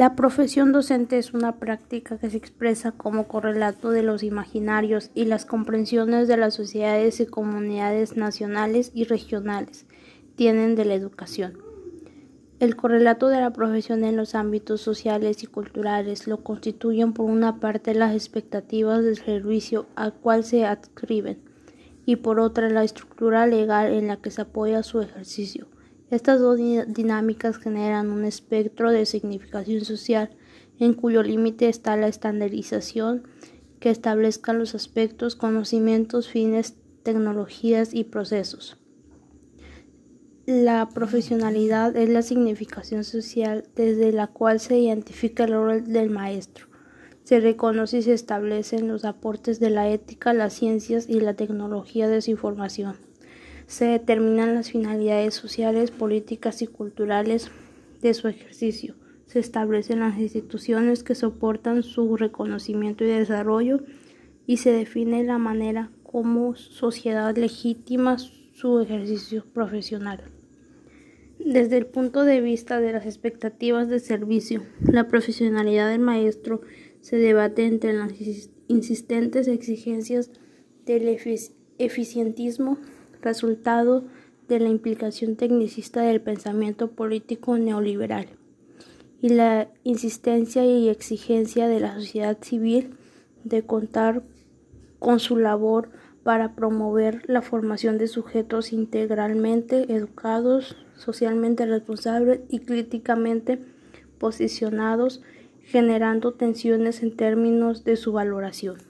La profesión docente es una práctica que se expresa como correlato de los imaginarios y las comprensiones de las sociedades y comunidades nacionales y regionales tienen de la educación. El correlato de la profesión en los ámbitos sociales y culturales lo constituyen por una parte las expectativas del servicio al cual se adscriben y por otra la estructura legal en la que se apoya su ejercicio. Estas dos dinámicas generan un espectro de significación social en cuyo límite está la estandarización que establezca los aspectos, conocimientos, fines, tecnologías y procesos. La profesionalidad es la significación social desde la cual se identifica el rol del maestro. Se reconoce y se establecen los aportes de la ética, las ciencias y la tecnología de su información se determinan las finalidades sociales, políticas y culturales de su ejercicio. Se establecen las instituciones que soportan su reconocimiento y desarrollo y se define la manera como sociedad legítima su ejercicio profesional. Desde el punto de vista de las expectativas de servicio, la profesionalidad del maestro se debate entre las insistentes exigencias del eficientismo resultado de la implicación tecnicista del pensamiento político neoliberal y la insistencia y exigencia de la sociedad civil de contar con su labor para promover la formación de sujetos integralmente educados, socialmente responsables y críticamente posicionados, generando tensiones en términos de su valoración.